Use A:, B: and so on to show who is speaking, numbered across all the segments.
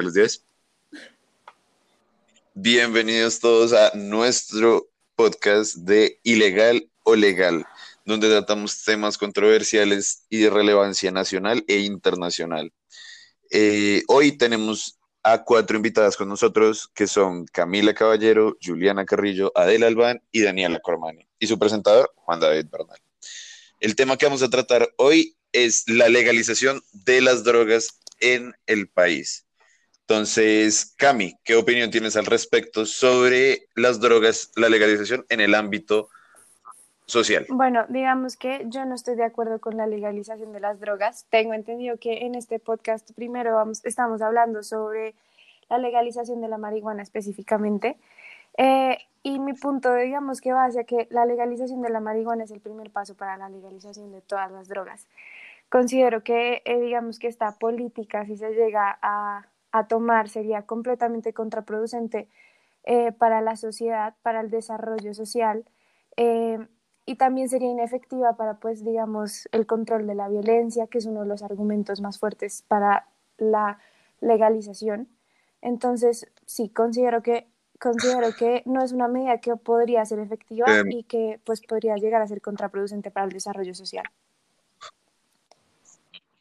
A: Buenos días. Bienvenidos todos a nuestro podcast de Ilegal o Legal, donde tratamos temas controversiales y de relevancia nacional e internacional. Eh, hoy tenemos a cuatro invitadas con nosotros, que son Camila Caballero, Juliana Carrillo, Adela Albán y Daniela Cormani, y su presentador, Juan David Bernal. El tema que vamos a tratar hoy es la legalización de las drogas en el país. Entonces, Cami, ¿qué opinión tienes al respecto sobre las drogas, la legalización en el ámbito social?
B: Bueno, digamos que yo no estoy de acuerdo con la legalización de las drogas. Tengo entendido que en este podcast primero vamos, estamos hablando sobre la legalización de la marihuana específicamente. Eh, y mi punto, digamos que va hacia que la legalización de la marihuana es el primer paso para la legalización de todas las drogas. Considero que, eh, digamos que esta política, si se llega a, a tomar, sería completamente contraproducente eh, para la sociedad, para el desarrollo social y también sería inefectiva para, pues, digamos, el control de la violencia, que es uno de los argumentos más fuertes para la legalización. Entonces, sí, considero que, considero que no es una medida que podría ser efectiva em. y que, pues, podría llegar a ser contraproducente para el desarrollo social.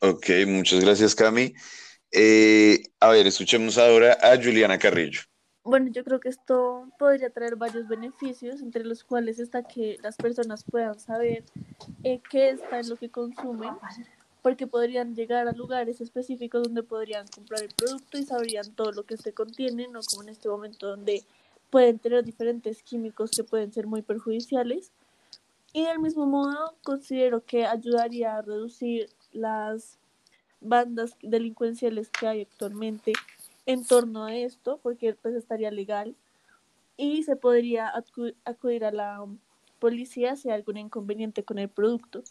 A: Ok, muchas gracias, Cami. Eh, a ver, escuchemos ahora a Juliana Carrillo.
C: Bueno, yo creo que esto podría traer varios beneficios, entre los cuales está que las personas puedan saber eh, qué está en lo que consumen, porque podrían llegar a lugares específicos donde podrían comprar el producto y sabrían todo lo que se contiene, no como en este momento donde pueden tener diferentes químicos que pueden ser muy perjudiciales. Y del mismo modo, considero que ayudaría a reducir las bandas delincuenciales que hay actualmente en torno a esto, porque pues estaría legal y se podría acudir a la policía si hay algún inconveniente con el producto.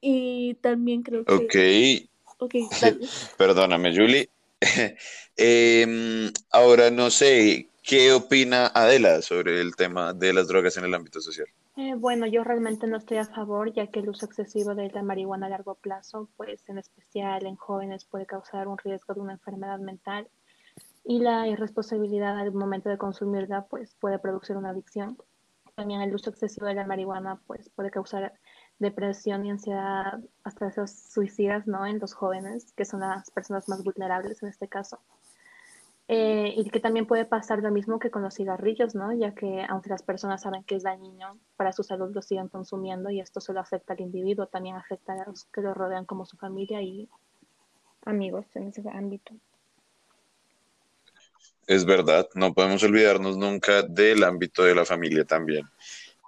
C: Y también creo
A: que... Ok. Perdóname, Julie. Em, ahora no sé, ¿qué opina Adela sobre el tema de las drogas en el ámbito social?
D: Eh, bueno, yo realmente no estoy a favor, ya que el uso excesivo de la marihuana a largo plazo, pues en especial en jóvenes, puede causar un riesgo de una enfermedad mental y la irresponsabilidad al momento de consumirla pues puede producir una adicción. También el uso excesivo de la marihuana pues puede causar depresión y ansiedad hasta esos suicidas ¿no? en los jóvenes, que son las personas más vulnerables en este caso. Eh, y que también puede pasar lo mismo que con los cigarrillos, ¿no? ya que aunque las personas saben que es dañino para su salud, lo siguen consumiendo y esto solo afecta al individuo, también afecta a los que lo rodean como su familia y amigos en ese ámbito.
A: Es verdad, no podemos olvidarnos nunca del ámbito de la familia también.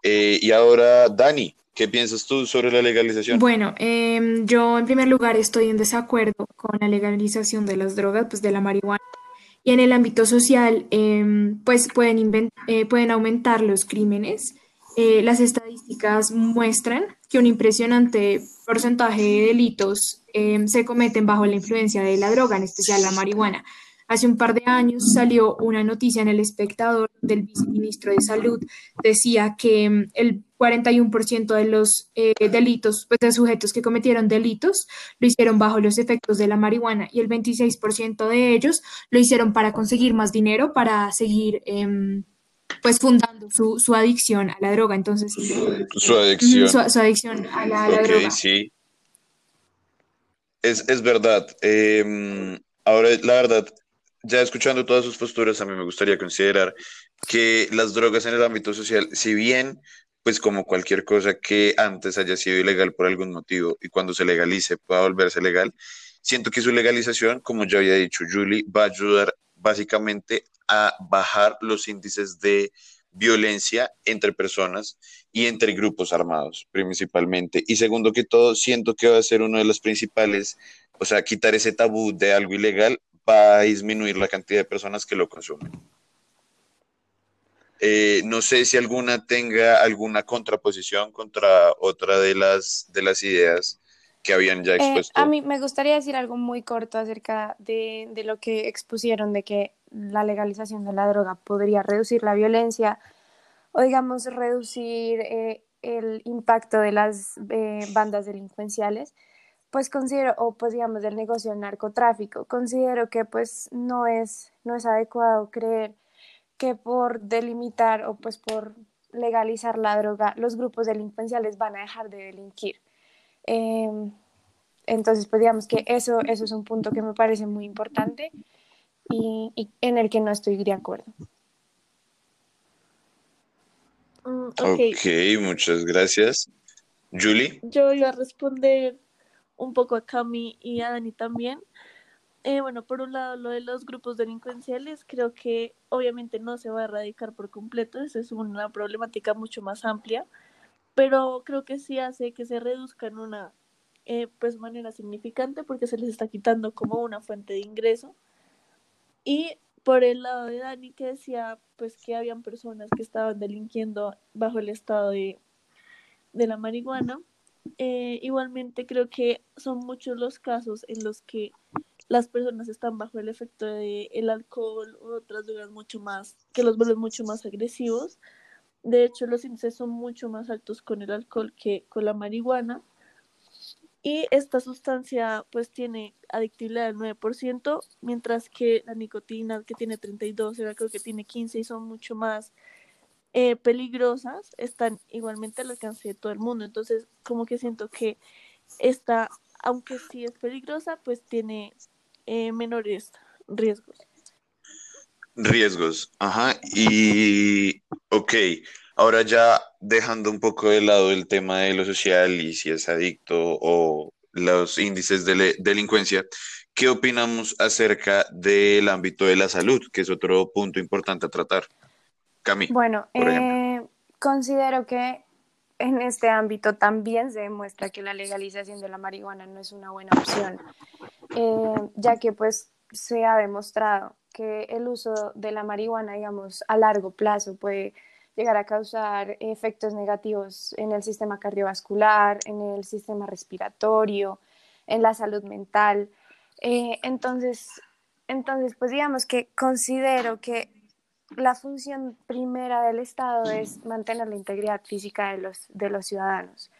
A: Eh, y ahora, Dani, ¿qué piensas tú sobre la legalización?
E: Bueno, em, yo en primer lugar estoy en desacuerdo con la legalización de las drogas, pues de la marihuana. Y en el ámbito social, em, pues pueden, eh, pueden aumentar los crímenes. Eh, las estadísticas muestran que un impresionante porcentaje de delitos em, se cometen bajo la influencia de la droga, en especial la marihuana. Hace un par de años salió una noticia en El Espectador del viceministro de Salud. Decía que mm, el 41% de los eh, delitos, pues de sujetos que cometieron delitos, lo hicieron bajo los efectos de la marihuana y el 26% de ellos lo hicieron para conseguir más dinero, para seguir... Em, pues fundando su, su, adicción a la droga. Entonces,
A: su adicción.
E: Su, adicción a la, droga.
A: Sí. Es, es verdad. Em, ahora, la verdad, ya escuchando todas sus posturas, a mí me gustaría considerar que las drogas en el ámbito social, si bien, pues como cualquier cosa que antes haya sido ilegal por algún motivo y cuando se legalice pueda volverse legal, siento que su legalización, como ya había dicho Julie, va a ayudar básicamente a bajar los índices de violencia entre personas y entre grupos armados principalmente. Y segundo que todo, siento que va a ser uno de los principales, o sea, quitar ese tabú de algo ilegal va a disminuir la cantidad de personas que lo consumen. Eh, no sé si alguna tenga alguna contraposición contra otra de las, de las ideas que habían ya eh, expuesto.
B: a mí me gustaría decir algo muy corto acerca de, de, lo que expusieron de que la legalización de la droga podría reducir la violencia o digamos reducir eh, el impacto de las bandas delincuenciales pues considero, o pues digamos del negocio del narcotráfico, considero que pues no es, no es adecuado creer que por delimitar o pues por legalizar la droga, los grupos delincuenciales van a dejar de delinquir. Em, entonces, pues digamos que eso, eso es un punto que me parece muy importante y, y en el que no estoy de acuerdo.
C: Mm, ok,
A: Ok, muchas gracias. Julie,
C: yo iba a responder un poco a Cami y a Dani también. Eh, bueno, por un lado, lo de los grupos delincuenciales, creo que obviamente no se va a erradicar por completo, eso es una problemática mucho más amplia, pero creo que sí hace que se reduzca en una eh, pues manera significante porque se les está quitando como una fuente de ingreso. Y por el lado de Dani que decía pues que habían personas que estaban delinquiendo bajo el estado de, de la marihuana, eh, igualmente creo que son muchos los casos en los que las personas están bajo el efecto del el alcohol u otras drogas mucho más, que los vuelven mucho más agresivos. De hecho, los índices son mucho más altos con el alcohol que con la marihuana. Y esta sustancia pues tiene adictividad del 9%, mientras que la nicotina que tiene 32, ahora creo que tiene 15 y son mucho más eh, peligrosas, están igualmente al alcance de todo el mundo. Entonces, como que siento que esta, aunque sí es peligrosa, pues tiene eh, menores riesgos.
A: riesgos. Ajá. Y, ok, ahora ya dejando un poco de lado el tema de lo social y si es adicto o los índices de delincuencia, ¿qué opinamos acerca del ámbito de la salud, que es otro punto importante a tratar? Cami,
B: Bueno,
A: por
B: eh, considero que en este ámbito también se demuestra que la legalización de la marihuana no es una buena opción, eh, ya que pues se ha demostrado que el uso de la marihuana, digamos, a largo plazo puede llegar a causar efectos negativos en el sistema cardiovascular, en el sistema respiratorio, en la salud mental. Eh, entonces, entonces, pues digamos que considero que la función primera del Estado es mantener la integridad física de los, de los ciudadanos.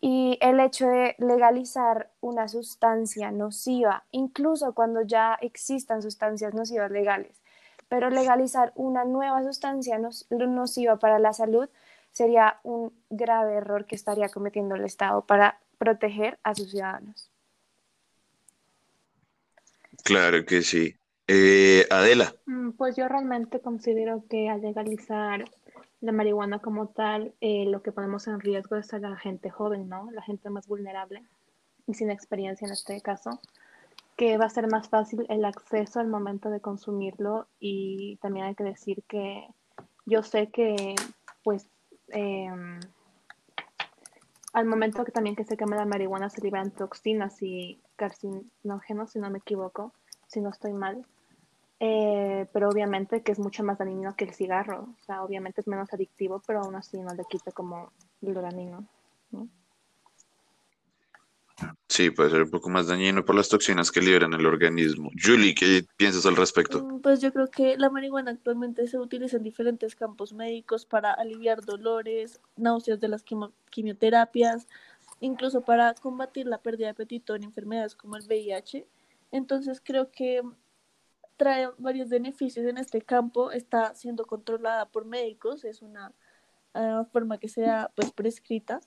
B: Y el hecho de legalizar una sustancia nociva, incluso cuando ya existan sustancias nocivas legales, pero legalizar una nueva sustancia nociva para la salud sería un grave error que estaría cometiendo el Estado para proteger a sus ciudadanos.
A: Claro que sí. Eh, Adela,
D: Mm, Pues yo realmente considero que al legalizar la marihuana como tal, eh, lo que ponemos en riesgo es a la gente joven, ¿no? La gente más vulnerable y sin experiencia en este caso, que va a ser más fácil el acceso al momento de consumirlo y también hay que decir que yo sé que pues em, al momento que también que se quema la marihuana se liberan toxinas y carcinógenos, si no me equivoco, si no estoy mal. Eh, pero obviamente que es mucho más dañino que el cigarro. O sea, obviamente es menos adictivo, pero aún así no le quita como lo dañino. ¿no?
A: sí, puede ser un poco más dañino por las toxinas que liberan el organismo. Julie, ¿qué piensas al respecto?
C: Mm, Pues yo creo que la marihuana actualmente se utiliza en diferentes campos médicos para aliviar dolores, náuseas de las quimioterapias, incluso para combatir la pérdida de apetito en enfermedades como el VIH. Entonces creo que trae varios beneficios en este campo, está siendo controlada por médicos, es una ah, forma que sea pues prescrita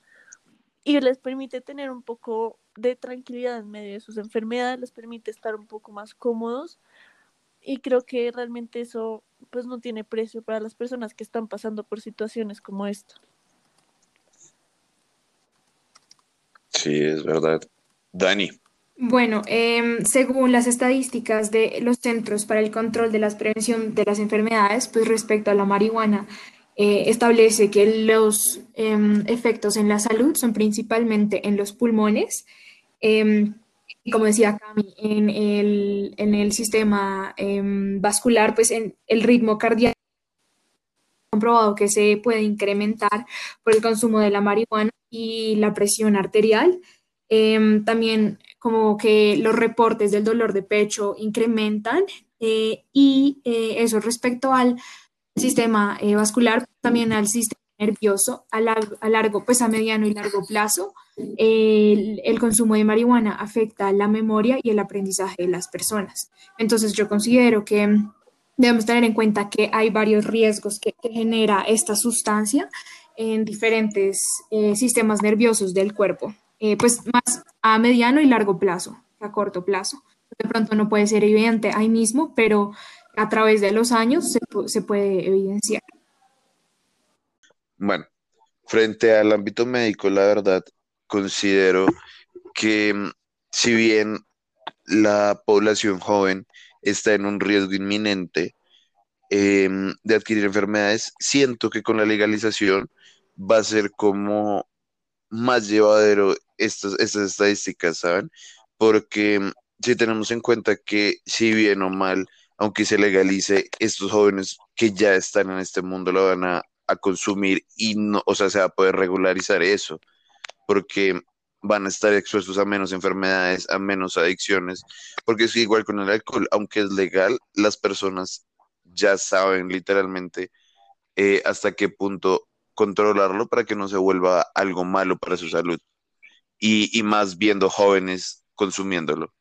C: y les permite tener un poco de tranquilidad en medio de sus enfermedades, les permite estar un poco más cómodos y creo que realmente eso pues no tiene precio para las personas que están pasando por situaciones como esta.
A: Sí, es verdad. Dani,
E: Bueno, em, según las estadísticas de los Centros para el Control de la Prevención de las Enfermedades, pues respecto a la marihuana, eh, establece que los em, efectos en la salud son principalmente en los pulmones, em, como decía Cami, en el, en el sistema em, vascular, pues en el ritmo cardíaco comprobado que se puede incrementar por el consumo de la marihuana y la presión arterial. También como que los reportes del dolor de pecho incrementan eh, y eh, eso respecto al sistema eh, vascular, también al sistema nervioso a largo, a largo, pues a mediano y largo plazo. El, el, consumo de marihuana afecta la memoria y el aprendizaje de las personas. Entonces yo considero que debemos tener en cuenta que hay varios riesgos que, que genera esta sustancia en diferentes eh, sistemas nerviosos del cuerpo, eh, pues más a mediano y largo plazo, a corto plazo. De pronto no puede ser evidente ahí mismo, pero a través de los años se, puede evidenciar.
A: Bueno, frente al ámbito médico, la verdad, considero que mm, si bien la población joven está en un riesgo inminente eh, de adquirir enfermedades, siento que con la legalización va a ser como más llevadero estas, estas estadísticas, ¿saben? Porque mm, si tenemos en cuenta que si bien o mal, aunque se legalice, estos jóvenes que ya están en este mundo lo van a, a consumir y no, o sea, se va a poder regularizar eso, porque van a estar expuestos a menos enfermedades, a menos adicciones, porque es igual con el alcohol, aunque es legal, las personas ya saben literalmente eh, hasta qué punto controlarlo para que no se vuelva algo malo para su salud y, y más viendo jóvenes consumiéndolo.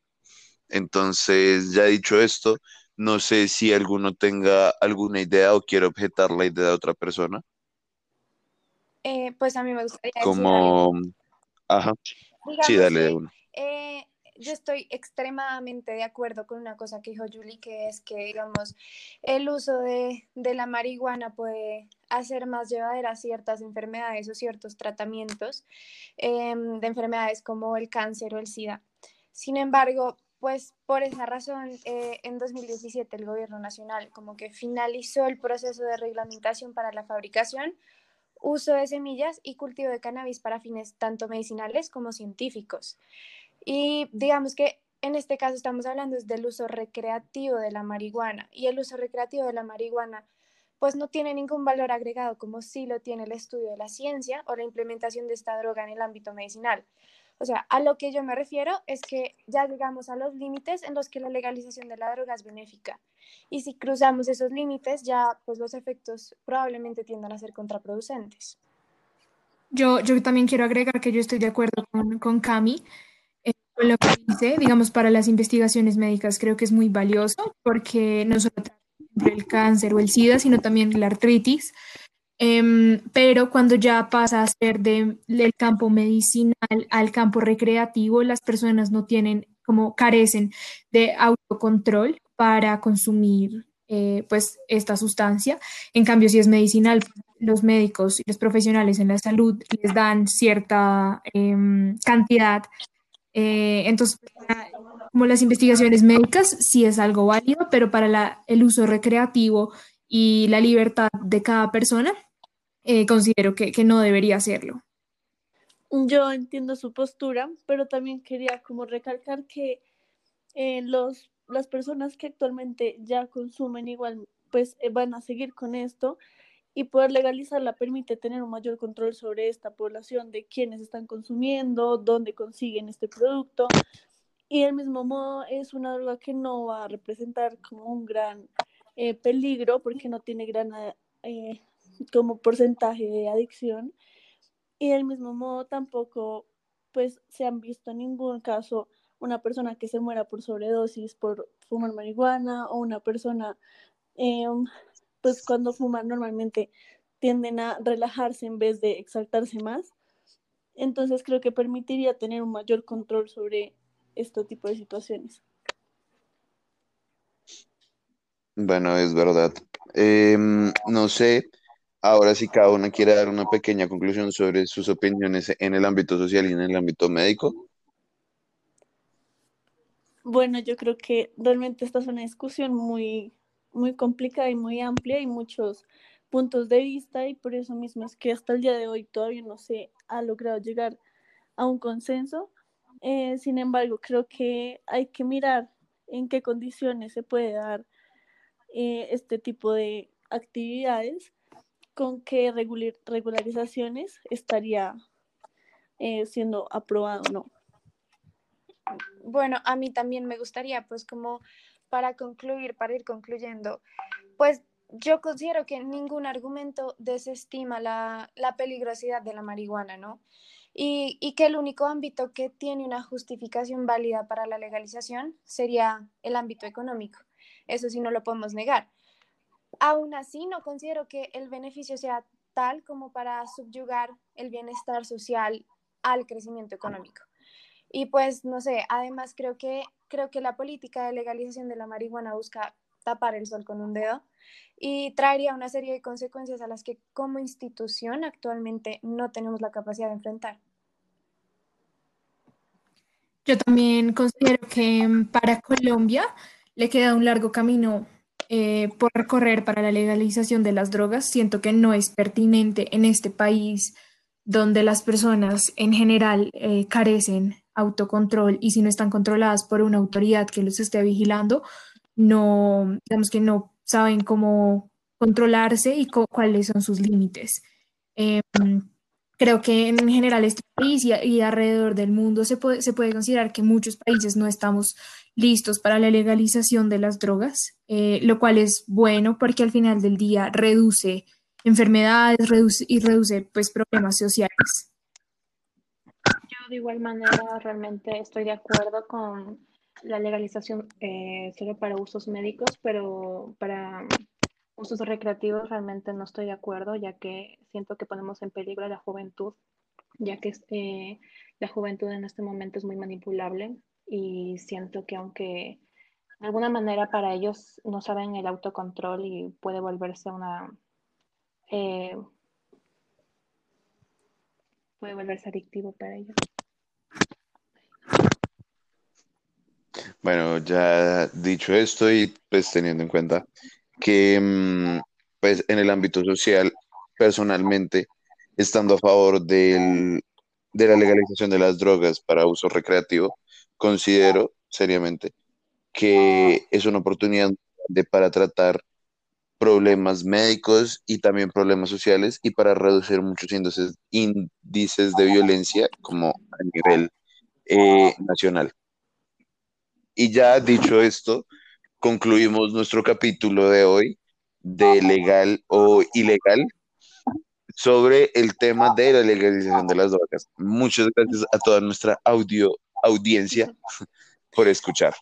A: Entonces, ya dicho esto, no sé si alguno tenga alguna idea o quiere objetar la idea de otra persona.
B: Eh, pues a mí me gustaría decir
A: Como, ajá,
B: Digamos
A: sí, dale de uno.
B: eh, yo estoy extremadamente de acuerdo con una cosa que dijo Julie, que es que, digamos, el uso de, la marihuana puede hacer más llevaderas ciertas enfermedades o ciertos tratamientos em, de enfermedades como el cáncer o el SIDA. Sin embargo, pues por esa razón, eh, en 2017 el gobierno nacional como que finalizó el proceso de reglamentación para la fabricación, uso de semillas y cultivo de cannabis para fines tanto medicinales como científicos. Y digamos que en este caso estamos hablando es del uso recreativo de la marihuana y el uso recreativo de la marihuana pues no tiene ningún valor agregado como sí lo tiene el estudio de la ciencia o la implementación de esta droga en el ámbito medicinal. O sea, a lo que yo me refiero es que ya llegamos a los límites en los que la legalización de la droga es benéfica. Y si cruzamos esos límites, ya pues los efectos probablemente tiendan a ser contraproducentes.
E: Yo, yo también quiero agregar que yo estoy de acuerdo con, con Cami. Eh, con que dice, digamos, para las investigaciones médicas creo que es muy valioso porque no solo el cáncer o el SIDA, sino también la artritis. Em, pero cuando ya pasa a ser de- del campo medicinal al campo recreativo, las personas no tienen, como carecen de autocontrol para consumir eh, pues esta sustancia. En cambio, si es medicinal, los médicos y los profesionales en la salud les dan cierta em, cantidad. Eh, entonces, como las investigaciones médicas, sí es algo válido, pero para el uso recreativo y la libertad de cada persona, eh, considero que, que no debería hacerlo.
C: Yo entiendo su postura, pero también quería como recalcar que eh, los, las personas que actualmente ya consumen igual, pues eh, van a seguir con esto y poder legalizarla permite tener un mayor control sobre esta población de quienes están consumiendo, dónde consiguen este producto. Y del mismo modo es una droga que no va a representar como un gran eh, peligro porque no tiene gran eh, como porcentaje de adicción. Y del mismo modo tampoco pues se han visto en ningún caso una persona que se muera por sobredosis por fumar marihuana o una persona eh, pues cuando fuman normalmente tienden a relajarse en vez de exaltarse más entonces creo que permitiría tener un mayor control sobre este tipo de situaciones.
A: Bueno, es verdad. Em, no sé, ahora si cada una quiere dar una pequeña conclusión sobre sus opiniones en el ámbito social y en el ámbito médico.
C: Bueno, yo creo que realmente esta es una discusión muy, muy complicada y muy amplia y muchos puntos de vista y por eso mismo es que hasta el día de hoy todavía no se ha logrado llegar a un consenso. Eh, sin embargo, creo que hay que mirar en qué condiciones se puede dar eh, este tipo de actividades, con qué regular, regularizaciones estaría eh, siendo aprobado o no.
B: Bueno, a mí también me gustaría, pues como para concluir, para ir concluyendo, pues yo considero que ningún argumento desestima la, la peligrosidad de la marihuana, ¿no? Y, y, que el único ámbito que tiene una justificación válida para la legalización sería el ámbito económico. Eso sí no lo podemos negar. Aún así, no considero que el beneficio sea tal como para subyugar el bienestar social al crecimiento económico. Y pues, no sé, además creo que, creo que la política de legalización de la marihuana busca tapar el sol con un dedo y traería una serie de consecuencias a las que como institución actualmente no tenemos la capacidad de enfrentar.
E: Yo también considero que mm, para Colombia le queda un largo camino eh, por recorrer para la legalización de las drogas. Siento que no es pertinente en este país donde las personas en general eh, carecen autocontrol y si no están controladas por una autoridad que los esté vigilando, no, digamos que no saben cómo controlarse y cuáles son sus límites. Em, creo que en general este país y, alrededor del mundo se puede, se puede considerar que muchos países no estamos listos para la legalización de las drogas, eh, lo cual es bueno porque al final del día reduce enfermedades reduce, y reduce pues, problemas sociales.
D: De igual manera realmente estoy de acuerdo con la legalización eh, solo para usos médicos, pero para usos recreativos realmente no estoy de acuerdo, ya que siento que ponemos en peligro a la juventud, ya que eh, la juventud en este momento es muy manipulable y siento que aunque de alguna manera para ellos no saben el autocontrol y puede volverse una... Eh, puede volverse adictivo para ellos.
A: Bueno, ya dicho esto y pues teniendo en cuenta que mm, pues en el ámbito social, personalmente, estando a favor del, de la legalización de las drogas para uso recreativo, considero seriamente que es una oportunidad de, para tratar problemas médicos y también problemas sociales y para reducir muchos índices, índices de violencia como a nivel eh, nacional. Y ya dicho esto, concluimos nuestro capítulo de hoy de legal o ilegal sobre el tema de la legalización de las drogas. Muchas gracias a toda nuestra audio audiencia por escuchar.